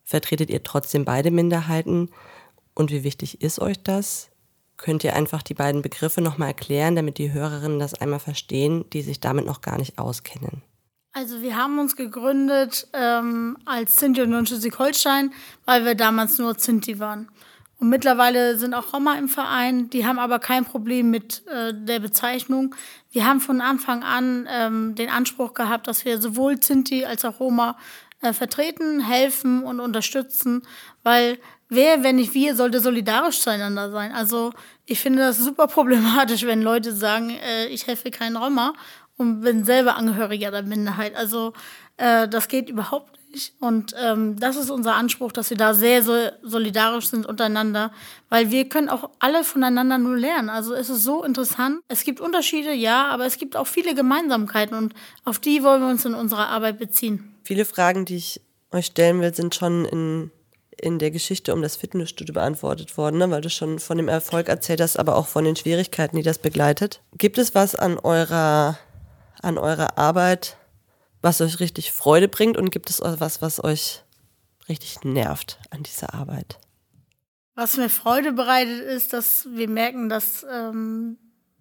Vertretet ihr trotzdem beide Minderheiten? Und wie wichtig ist euch das? Könnt ihr einfach die beiden Begriffe nochmal erklären, damit die Hörerinnen das einmal verstehen, die sich damit noch gar nicht auskennen? Also wir haben uns gegründet ähm, als Sinti und Schleswig-Holstein, weil wir damals nur Sinti waren. Und mittlerweile sind auch Roma im Verein, die haben aber kein Problem mit äh, der Bezeichnung. Wir haben von Anfang an ähm, den Anspruch gehabt, dass wir sowohl Sinti als auch Roma äh, vertreten, helfen und unterstützen, weil wer, wenn nicht wir, sollte solidarisch zueinander sein. Also ich finde das super problematisch, wenn Leute sagen, äh, ich helfe keinen Roma und bin selber Angehöriger der Minderheit. Also äh, das geht überhaupt nicht. Und ähm, das ist unser Anspruch, dass wir da sehr so solidarisch sind untereinander, weil wir können auch alle voneinander nur lernen. Also es ist so interessant. Es gibt Unterschiede, ja, aber es gibt auch viele Gemeinsamkeiten und auf die wollen wir uns in unserer Arbeit beziehen. Viele Fragen, die ich euch stellen will, sind schon in in der Geschichte um das Fitnessstudio beantwortet worden, ne? weil du schon von dem Erfolg erzählt hast, aber auch von den Schwierigkeiten, die das begleitet. Gibt es was an eurer an eurer Arbeit, was euch richtig Freude bringt und gibt es was, was euch richtig nervt an dieser Arbeit? Was mir Freude bereitet, ist, dass wir merken, dass ähm,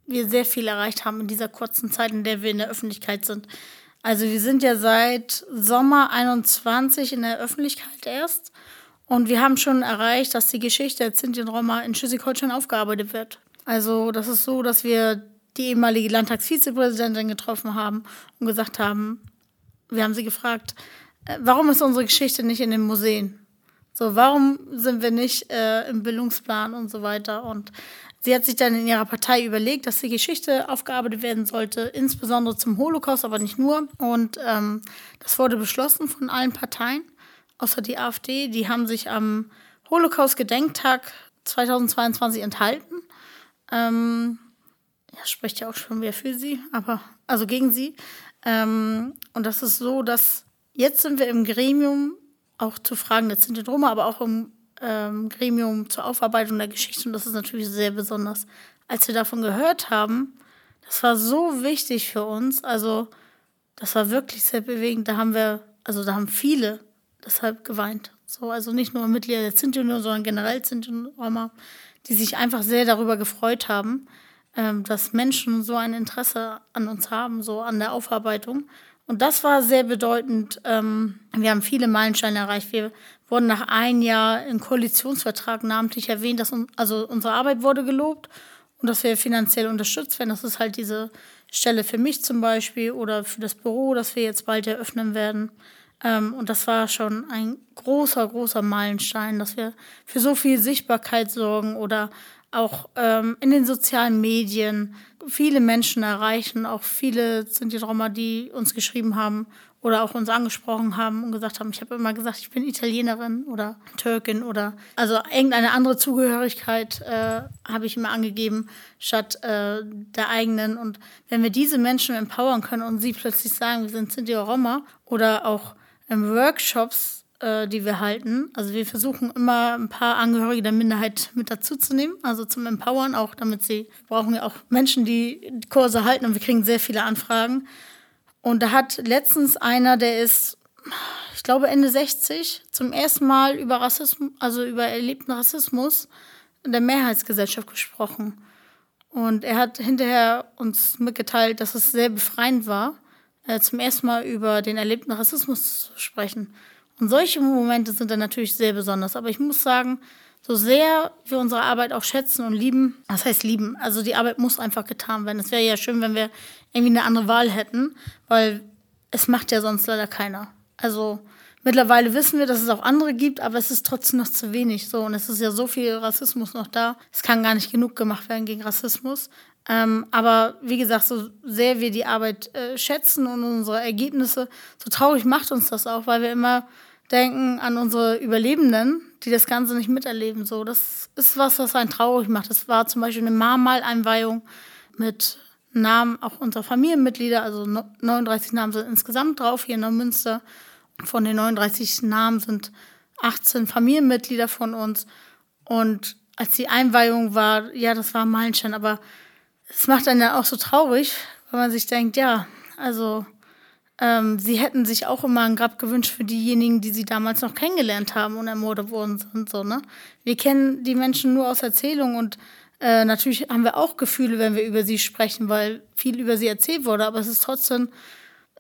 wir sehr viel erreicht haben in dieser kurzen Zeit, in der wir in der Öffentlichkeit sind. Also wir sind ja seit Sommer 21 in der Öffentlichkeit erst und wir haben schon erreicht, dass die Geschichte der Sinti und Roma in Schleswig-Holstein aufgearbeitet wird. Also das ist so, dass wir die ehemalige Landtagsvizepräsidentin getroffen haben und gesagt haben, wir haben sie gefragt, äh, warum ist unsere Geschichte nicht in den Museen? So, warum sind wir nicht äh, im Bildungsplan und so weiter? Und sie hat sich dann in ihrer Partei überlegt, dass die Geschichte aufgearbeitet werden sollte, insbesondere zum Holocaust, aber nicht nur. Und ähm, das wurde beschlossen von allen Parteien, außer die AfD. Die haben sich am Holocaust-Gedenktag 2022 enthalten. Ähm, ja, spricht ja auch schon wieder für sie, aber also gegen sie. Ähm, und das ist so, dass jetzt sind wir im Gremium auch zu Fragen der Sinti Roma, aber auch im ähm, Gremium zur Aufarbeitung der Geschichte und das ist natürlich sehr besonders. Als wir davon gehört haben, das war so wichtig für uns, also das war wirklich sehr bewegend. Da haben wir, also da haben viele deshalb geweint. So, also nicht nur Mitglieder der Sinti Union, sondern generell Roma, die sich einfach sehr darüber gefreut haben dass Menschen so ein Interesse an uns haben, so an der Aufarbeitung. Und das war sehr bedeutend. Ähm, wir haben viele Meilensteine erreicht. Wir wurden nach einem Jahr im Koalitionsvertrag namentlich erwähnt, dass un also unsere Arbeit wurde gelobt und dass wir finanziell unterstützt werden. Das ist halt diese Stelle für mich zum Beispiel oder für das Büro, das wir jetzt bald eröffnen werden. Ähm, und das war schon ein großer, großer Meilenstein, dass wir für so viel Sichtbarkeit sorgen oder auch ähm, in den sozialen Medien viele Menschen erreichen. Auch viele sind die Roma, die uns geschrieben haben oder auch uns angesprochen haben und gesagt haben, ich habe immer gesagt, ich bin Italienerin oder Türkin oder also irgendeine andere Zugehörigkeit äh, habe ich immer angegeben statt äh, der eigenen. Und wenn wir diese Menschen empowern können und sie plötzlich sagen, wir sind Sinti Roma oder auch in Workshops äh, die wir halten. Also wir versuchen immer ein paar Angehörige der Minderheit mit dazuzunehmen, also zum Empowern auch, damit sie wir brauchen ja auch Menschen, die Kurse halten und wir kriegen sehr viele Anfragen. Und da hat letztens einer, der ist, ich glaube Ende 60, zum ersten Mal über Rassismus, also über erlebten Rassismus in der Mehrheitsgesellschaft gesprochen. Und er hat hinterher uns mitgeteilt, dass es sehr befreiend war, äh, zum ersten Mal über den erlebten Rassismus zu sprechen. Und solche Momente sind dann natürlich sehr besonders. Aber ich muss sagen, so sehr wir unsere Arbeit auch schätzen und lieben, das heißt lieben, also die Arbeit muss einfach getan werden. Es wäre ja schön, wenn wir irgendwie eine andere Wahl hätten, weil es macht ja sonst leider keiner. Also mittlerweile wissen wir, dass es auch andere gibt, aber es ist trotzdem noch zu wenig. So und es ist ja so viel Rassismus noch da. Es kann gar nicht genug gemacht werden gegen Rassismus. Ähm, aber wie gesagt, so sehr wir die Arbeit äh, schätzen und unsere Ergebnisse, so traurig macht uns das auch, weil wir immer denken an unsere Überlebenden, die das Ganze nicht miterleben. So, das ist was, was einen traurig macht. Das war zum Beispiel eine Mahnmal-Einweihung mit Namen auch unserer Familienmitglieder, also 39 Namen sind insgesamt drauf hier in Neumünster. Von den 39 Namen sind 18 Familienmitglieder von uns. Und als die Einweihung war, ja, das war ein Meilenstein, aber es macht einen ja auch so traurig, weil man sich denkt, ja, also ähm, sie hätten sich auch immer ein Grab gewünscht für diejenigen, die sie damals noch kennengelernt haben und ermordet worden sind. So, ne? Wir kennen die Menschen nur aus Erzählungen und äh, natürlich haben wir auch Gefühle, wenn wir über sie sprechen, weil viel über sie erzählt wurde, aber es ist trotzdem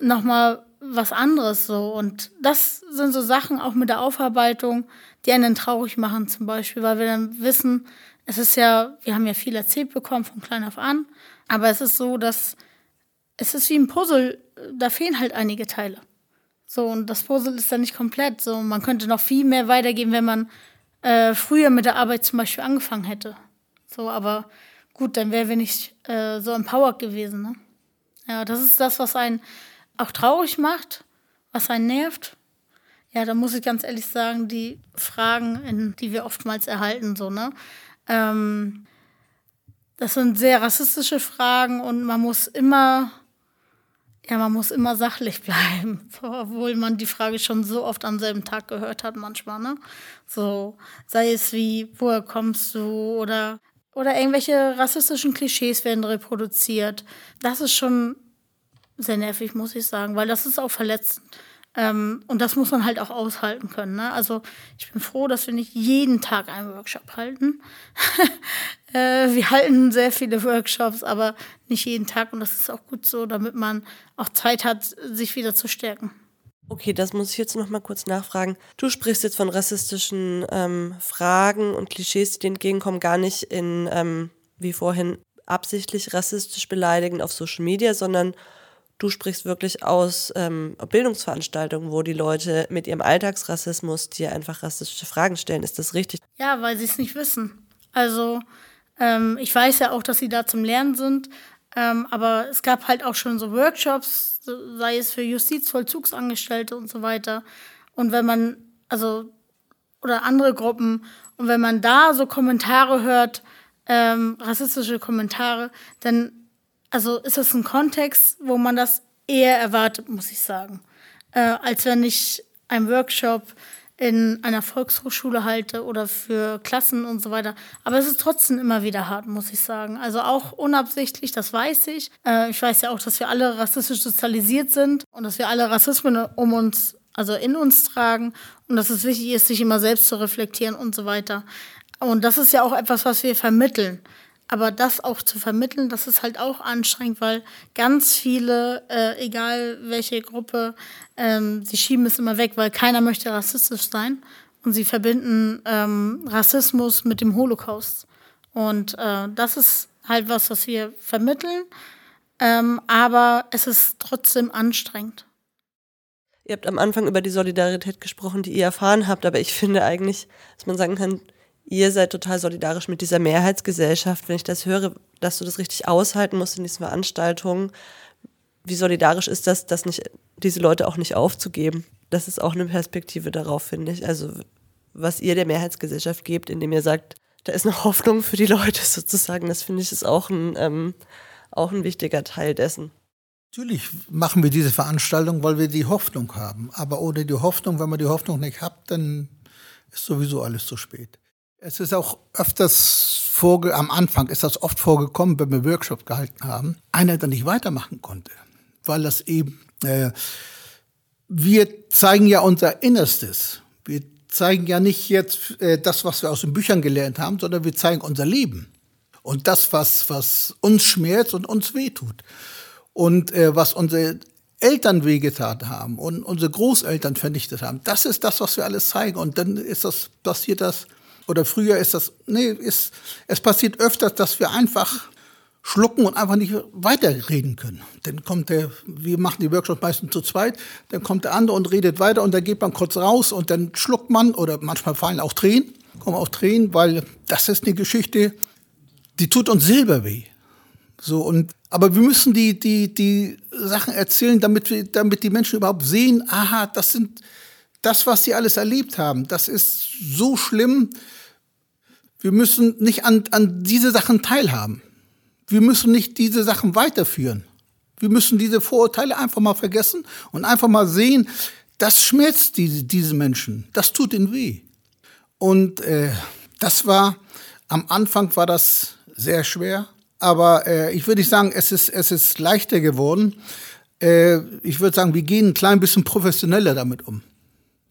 nochmal was anderes so. Und das sind so Sachen auch mit der Aufarbeitung, die einen traurig machen zum Beispiel, weil wir dann wissen, es ist ja, wir haben ja viel erzählt bekommen von klein auf an, aber es ist so, dass es ist wie ein Puzzle, da fehlen halt einige Teile. So, und das Puzzle ist dann nicht komplett. So, man könnte noch viel mehr weitergehen, wenn man äh, früher mit der Arbeit zum Beispiel angefangen hätte. So, aber gut, dann wären wir nicht äh, so empowered gewesen. Ne? Ja, das ist das, was einen auch traurig macht, was einen nervt. Ja, da muss ich ganz ehrlich sagen, die Fragen, in, die wir oftmals erhalten, so, ne? Ähm, das sind sehr rassistische Fragen und man muss immer ja, man muss immer sachlich bleiben, obwohl man die Frage schon so oft am selben Tag gehört hat manchmal, ne? So, sei es wie, woher kommst du oder oder irgendwelche rassistischen Klischees werden reproduziert. Das ist schon sehr nervig, muss ich sagen, weil das ist auch verletzend. Ähm, und das muss man halt auch aushalten können. Ne? Also ich bin froh, dass wir nicht jeden Tag einen Workshop halten. äh, wir halten sehr viele Workshops, aber nicht jeden Tag. Und das ist auch gut so, damit man auch Zeit hat, sich wieder zu stärken. Okay, das muss ich jetzt noch mal kurz nachfragen. Du sprichst jetzt von rassistischen ähm, Fragen und Klischees, die dir entgegenkommen, gar nicht in, ähm, wie vorhin, absichtlich rassistisch beleidigend auf Social Media, sondern Du sprichst wirklich aus ähm, Bildungsveranstaltungen, wo die Leute mit ihrem Alltagsrassismus dir einfach rassistische Fragen stellen. Ist das richtig? Ja, weil sie es nicht wissen. Also ähm, ich weiß ja auch, dass sie da zum Lernen sind, ähm, aber es gab halt auch schon so Workshops, sei es für Justizvollzugsangestellte und so weiter. Und wenn man, also, oder andere Gruppen, und wenn man da so Kommentare hört, ähm, rassistische Kommentare, dann also ist das ein Kontext, wo man das eher erwartet, muss ich sagen, äh, als wenn ich einen Workshop in einer Volkshochschule halte oder für Klassen und so weiter. Aber es ist trotzdem immer wieder hart, muss ich sagen. Also auch unabsichtlich, das weiß ich. Äh, ich weiß ja auch, dass wir alle rassistisch sozialisiert sind und dass wir alle Rassismen um uns, also in uns tragen und dass es wichtig ist, sich immer selbst zu reflektieren und so weiter. Und das ist ja auch etwas, was wir vermitteln. Aber das auch zu vermitteln, das ist halt auch anstrengend, weil ganz viele, äh, egal welche Gruppe, ähm, sie schieben es immer weg, weil keiner möchte rassistisch sein. Und sie verbinden ähm, Rassismus mit dem Holocaust. Und äh, das ist halt was, was wir vermitteln. Ähm, aber es ist trotzdem anstrengend. Ihr habt am Anfang über die Solidarität gesprochen, die ihr erfahren habt, aber ich finde eigentlich, dass man sagen kann, ihr seid total solidarisch mit dieser Mehrheitsgesellschaft. Wenn ich das höre, dass du das richtig aushalten musst in diesen Veranstaltungen, wie solidarisch ist das, das nicht, diese Leute auch nicht aufzugeben? Das ist auch eine Perspektive darauf, finde ich. Also, was ihr der Mehrheitsgesellschaft gebt, indem ihr sagt, da ist eine Hoffnung für die Leute sozusagen, das finde ich ist auch ein, ähm, auch ein wichtiger Teil dessen. Natürlich machen wir diese Veranstaltung, weil wir die Hoffnung haben. Aber ohne die Hoffnung, wenn man die Hoffnung nicht hat, dann ist sowieso alles zu spät. Es ist auch öfters vorge am Anfang ist das oft vorgekommen, wenn wir Workshops gehalten haben, einer dann nicht weitermachen konnte, weil das eben äh, wir zeigen ja unser Innerstes. Wir zeigen ja nicht jetzt äh, das, was wir aus den Büchern gelernt haben, sondern wir zeigen unser Leben und das, was was uns schmerzt und uns wehtut und äh, was unsere Eltern wehgetan haben und unsere Großeltern vernichtet haben. Das ist das, was wir alles zeigen und dann ist das passiert das oder früher ist das, nee, ist, es passiert öfters, dass wir einfach schlucken und einfach nicht weiterreden können. Dann kommt der, wir machen die Workshops meistens zu zweit, dann kommt der andere und redet weiter und dann geht man kurz raus und dann schluckt man oder manchmal fallen auch Tränen, kommen auch Tränen, weil das ist eine Geschichte, die tut uns selber weh. So und aber wir müssen die die die Sachen erzählen, damit wir damit die Menschen überhaupt sehen, aha, das sind das, was sie alles erlebt haben, das ist so schlimm. Wir müssen nicht an, an diese Sachen teilhaben. Wir müssen nicht diese Sachen weiterführen. Wir müssen diese Vorurteile einfach mal vergessen und einfach mal sehen, das schmerzt diese, diese Menschen. Das tut ihnen weh. Und äh, das war, am Anfang war das sehr schwer. Aber äh, ich würde nicht sagen, es ist, es ist leichter geworden. Äh, ich würde sagen, wir gehen ein klein bisschen professioneller damit um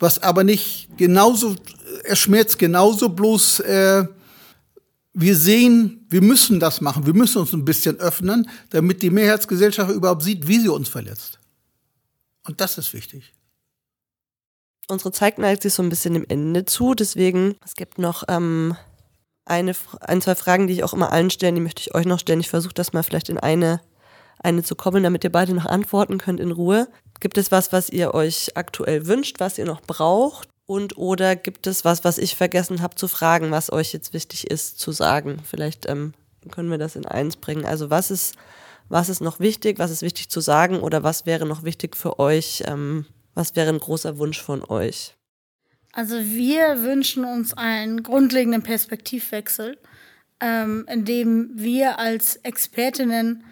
was aber nicht genauso, er schmerzt genauso, bloß äh, wir sehen, wir müssen das machen, wir müssen uns ein bisschen öffnen, damit die Mehrheitsgesellschaft überhaupt sieht, wie sie uns verletzt. Und das ist wichtig. Unsere Zeit neigt sich so ein bisschen dem Ende zu, deswegen, es gibt noch ähm, eine, ein, zwei Fragen, die ich auch immer allen stellen, die möchte ich euch noch stellen. Ich versuche das mal vielleicht in eine, eine zu koppeln, damit ihr beide noch antworten könnt in Ruhe. Gibt es was, was ihr euch aktuell wünscht, was ihr noch braucht? Und oder gibt es was, was ich vergessen habe zu fragen, was euch jetzt wichtig ist zu sagen? Vielleicht ähm, können wir das in eins bringen. Also was ist, was ist noch wichtig, was ist wichtig zu sagen oder was wäre noch wichtig für euch? Ähm, was wäre ein großer Wunsch von euch? Also wir wünschen uns einen grundlegenden Perspektivwechsel, ähm, in dem wir als Expertinnen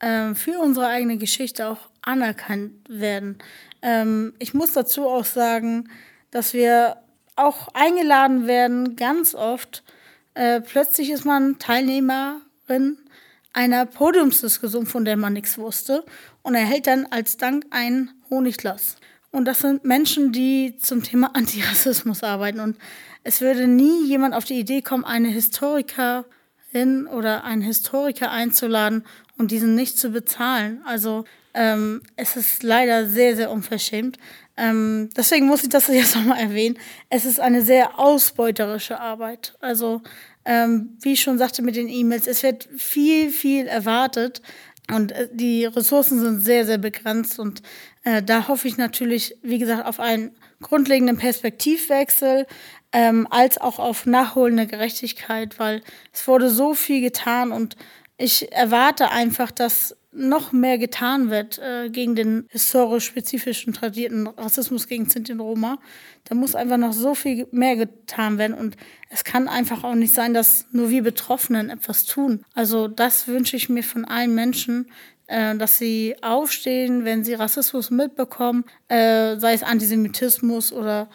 ähm, für unsere eigene Geschichte auch anerkannt werden. Ähm, ich muss dazu auch sagen, dass wir auch eingeladen werden, ganz oft. Äh, plötzlich ist man Teilnehmerin einer Podiumsdiskussion, von der man nichts wusste, und erhält dann als Dank ein Honigglas. Und das sind Menschen, die zum Thema Antirassismus arbeiten. Und es würde nie jemand auf die Idee kommen, eine Historikerin oder einen Historiker einzuladen und diesen nicht zu bezahlen. Also ähm, es ist leider sehr, sehr unverschämt. Ähm, deswegen muss ich das jetzt nochmal erwähnen. Es ist eine sehr ausbeuterische Arbeit. Also, ähm, wie ich schon sagte mit den E-Mails, es wird viel, viel erwartet. Und äh, die Ressourcen sind sehr, sehr begrenzt. Und äh, da hoffe ich natürlich, wie gesagt, auf einen grundlegenden Perspektivwechsel, ähm, als auch auf nachholende Gerechtigkeit, weil es wurde so viel getan und ich erwarte einfach, dass noch mehr getan wird äh, gegen den historisch spezifischen tradierten Rassismus gegen Sinti und Roma. Da muss einfach noch so viel mehr getan werden und es kann einfach auch nicht sein, dass nur wir Betroffenen etwas tun. Also das wünsche ich mir von allen Menschen, äh, dass sie aufstehen, wenn sie Rassismus mitbekommen, äh, sei es Antisemitismus oder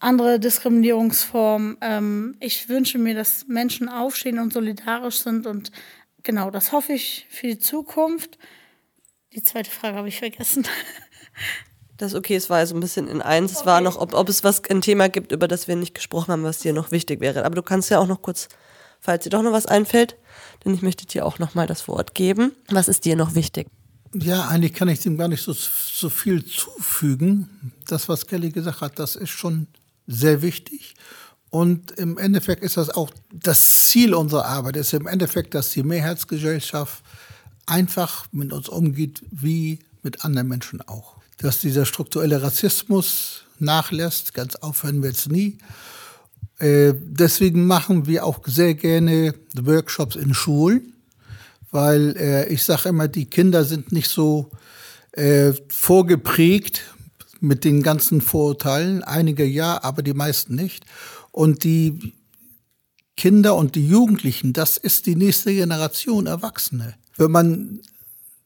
andere Diskriminierungsformen. Ähm, ich wünsche mir, dass Menschen aufstehen und solidarisch sind und genau, das hoffe ich für die Zukunft. Die zweite Frage habe ich vergessen. Das ist okay, es war also ein bisschen in eins. Es war noch, ob, ob es was ein Thema gibt, über das wir nicht gesprochen haben, was dir noch wichtig wäre. Aber du kannst ja auch noch kurz, falls dir doch noch was einfällt, denn ich möchte dir auch noch mal das Wort geben. Was ist dir noch wichtig? Ja, eigentlich kann ich dem gar nicht so, so viel zufügen. Das, was Kelly gesagt hat, das ist schon sehr wichtig. Und im Endeffekt ist das auch das Ziel unserer Arbeit, ist im Endeffekt, dass die Mehrheitsgesellschaft einfach mit uns umgeht, wie mit anderen Menschen auch. Dass dieser strukturelle Rassismus nachlässt, ganz aufhören wird es nie. Äh, deswegen machen wir auch sehr gerne Workshops in Schulen, weil äh, ich sage immer, die Kinder sind nicht so äh, vorgeprägt mit den ganzen Vorurteilen. Einige ja, aber die meisten nicht. Und die Kinder und die Jugendlichen, das ist die nächste Generation Erwachsene. Wenn man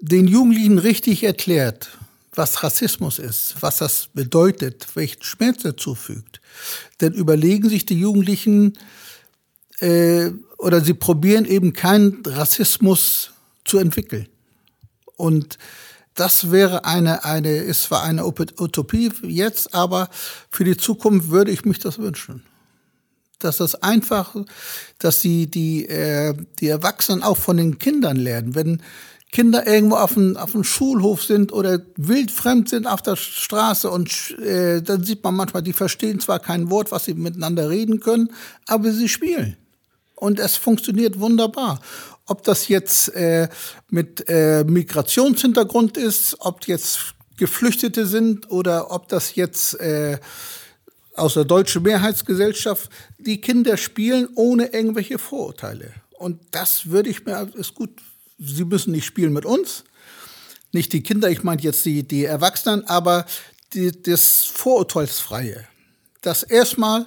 den Jugendlichen richtig erklärt, was Rassismus ist, was das bedeutet, welchen Schmerz er zufügt, dann überlegen sich die Jugendlichen äh, oder sie probieren eben keinen Rassismus zu entwickeln. Und das wäre eine, eine, ist zwar eine Utopie jetzt, aber für die Zukunft würde ich mich das wünschen dass das einfach, dass die, die, äh, die Erwachsenen auch von den Kindern lernen. Wenn Kinder irgendwo auf dem, auf dem Schulhof sind oder wildfremd sind auf der Straße und äh, dann sieht man manchmal, die verstehen zwar kein Wort, was sie miteinander reden können, aber sie spielen. Und es funktioniert wunderbar. Ob das jetzt äh, mit äh, Migrationshintergrund ist, ob jetzt Geflüchtete sind oder ob das jetzt äh, aus der deutschen Mehrheitsgesellschaft, die Kinder spielen ohne irgendwelche Vorurteile. Und das würde ich mir, ist gut, sie müssen nicht spielen mit uns, nicht die Kinder, ich meine jetzt die, die Erwachsenen, aber die, das Vorurteilsfreie. Das erstmal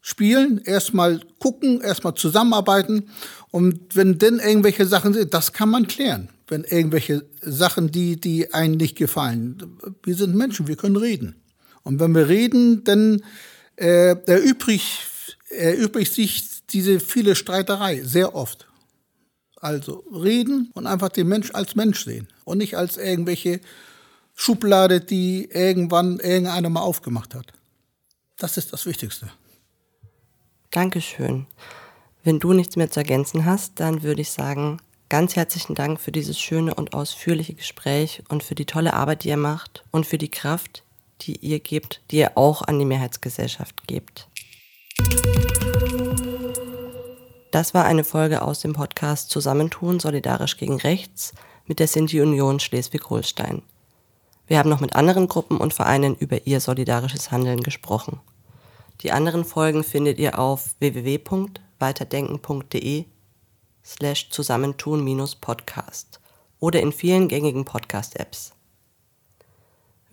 spielen, erstmal gucken, erstmal zusammenarbeiten und wenn dann irgendwelche Sachen sind, das kann man klären. Wenn irgendwelche Sachen, die, die einem nicht gefallen. Wir sind Menschen, wir können reden. Und wenn wir reden, dann äh, erübrigt, erübrigt sich diese viele Streiterei sehr oft. Also reden und einfach den Mensch als Mensch sehen und nicht als irgendwelche Schublade, die irgendwann irgendeiner mal aufgemacht hat. Das ist das Wichtigste. Dankeschön. Wenn du nichts mehr zu ergänzen hast, dann würde ich sagen, ganz herzlichen Dank für dieses schöne und ausführliche Gespräch und für die tolle Arbeit, die ihr macht und für die Kraft, die ihr gebt, die ihr auch an die Mehrheitsgesellschaft gebt. Das war eine Folge aus dem Podcast Zusammentun solidarisch gegen rechts mit der Sinti Union Schleswig-Holstein. Wir haben noch mit anderen Gruppen und Vereinen über ihr solidarisches Handeln gesprochen. Die anderen Folgen findet ihr auf www.weiterdenken.de slash zusammentun-podcast oder in vielen gängigen Podcast-Apps.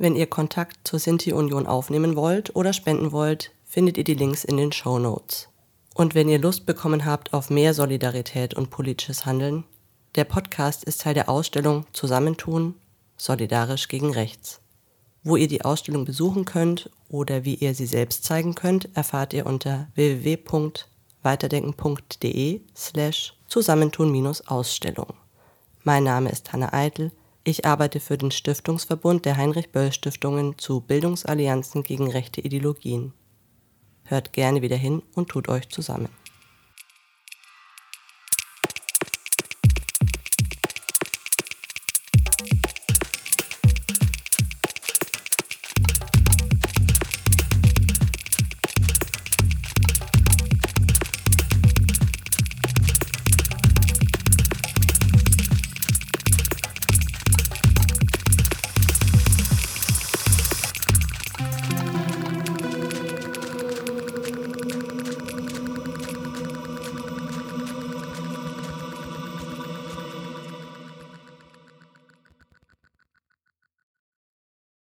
Wenn ihr Kontakt zur Sinti-Union aufnehmen wollt oder spenden wollt, findet ihr die Links in den Show Notes. Und wenn ihr Lust bekommen habt auf mehr Solidarität und politisches Handeln, der Podcast ist Teil der Ausstellung Zusammentun, solidarisch gegen rechts. Wo ihr die Ausstellung besuchen könnt oder wie ihr sie selbst zeigen könnt, erfahrt ihr unter www.weiterdenken.de slash Zusammentun-Ausstellung. Mein Name ist Hanna Eitel. Ich arbeite für den Stiftungsverbund der Heinrich-Böll-Stiftungen zu Bildungsallianzen gegen rechte Ideologien. Hört gerne wieder hin und tut euch zusammen.